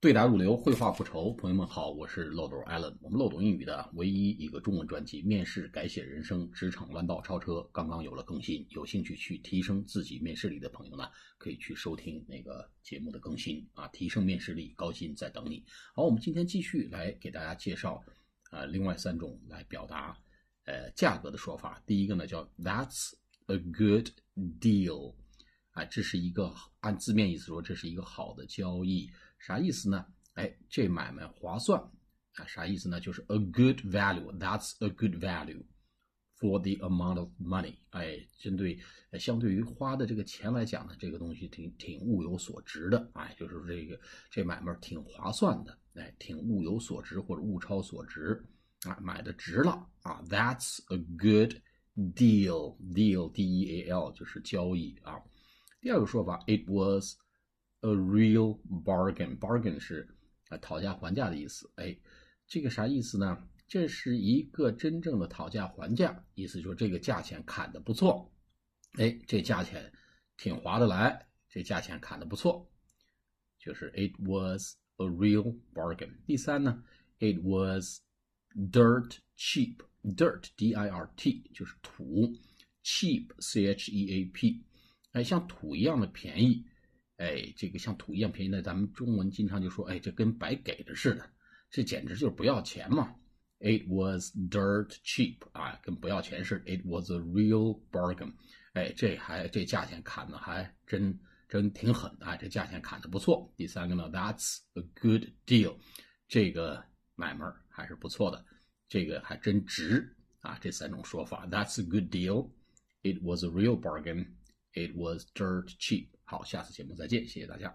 对答如流，绘画不愁。朋友们好，我是漏斗 Allen。我们漏斗英语的唯一一个中文专辑《面试改写人生，职场弯道超车》刚刚有了更新。有兴趣去提升自己面试力的朋友呢，可以去收听那个节目的更新啊，提升面试力，高薪在等你。好，我们今天继续来给大家介绍啊，另外三种来表达呃价格的说法。第一个呢叫 That's a good deal，啊，这是一个按字面意思说，这是一个好的交易。啥意思呢？哎，这买卖划算啊？啥意思呢？就是 a good value. That's a good value for the amount of money. 哎，针对相对于花的这个钱来讲呢，这个东西挺挺物有所值的。哎，就是这个这买卖挺划算的。哎，挺物有所值或者物超所值啊，买的值了啊。That's a good deal. Deal, D-E-A-L 就是交易啊。第二个说法，it was A real bargain，bargain 是啊讨价还价的意思。哎，这个啥意思呢？这是一个真正的讨价还价，意思就是这个价钱砍的不错。哎，这价钱挺划得来，这价钱砍的不错，就是 it was a real bargain。第三呢，it was dirt cheap，dirt，D-I-R-T 就是土，cheap，C-H-E-A-P，哎，像土一样的便宜。哎，这个像土一样便宜的，咱们中文经常就说，哎，这跟白给的似的，这简直就是不要钱嘛。It was dirt cheap 啊，跟不要钱似的。It was a real bargain。哎，这还这价钱砍的还真真挺狠的，哎这价钱砍的不错。第三个呢，That's a good deal，这个买卖还是不错的，这个还真值啊。这三种说法，That's a good deal。It was a real bargain。It was dirt cheap。好，下次节目再见，谢谢大家。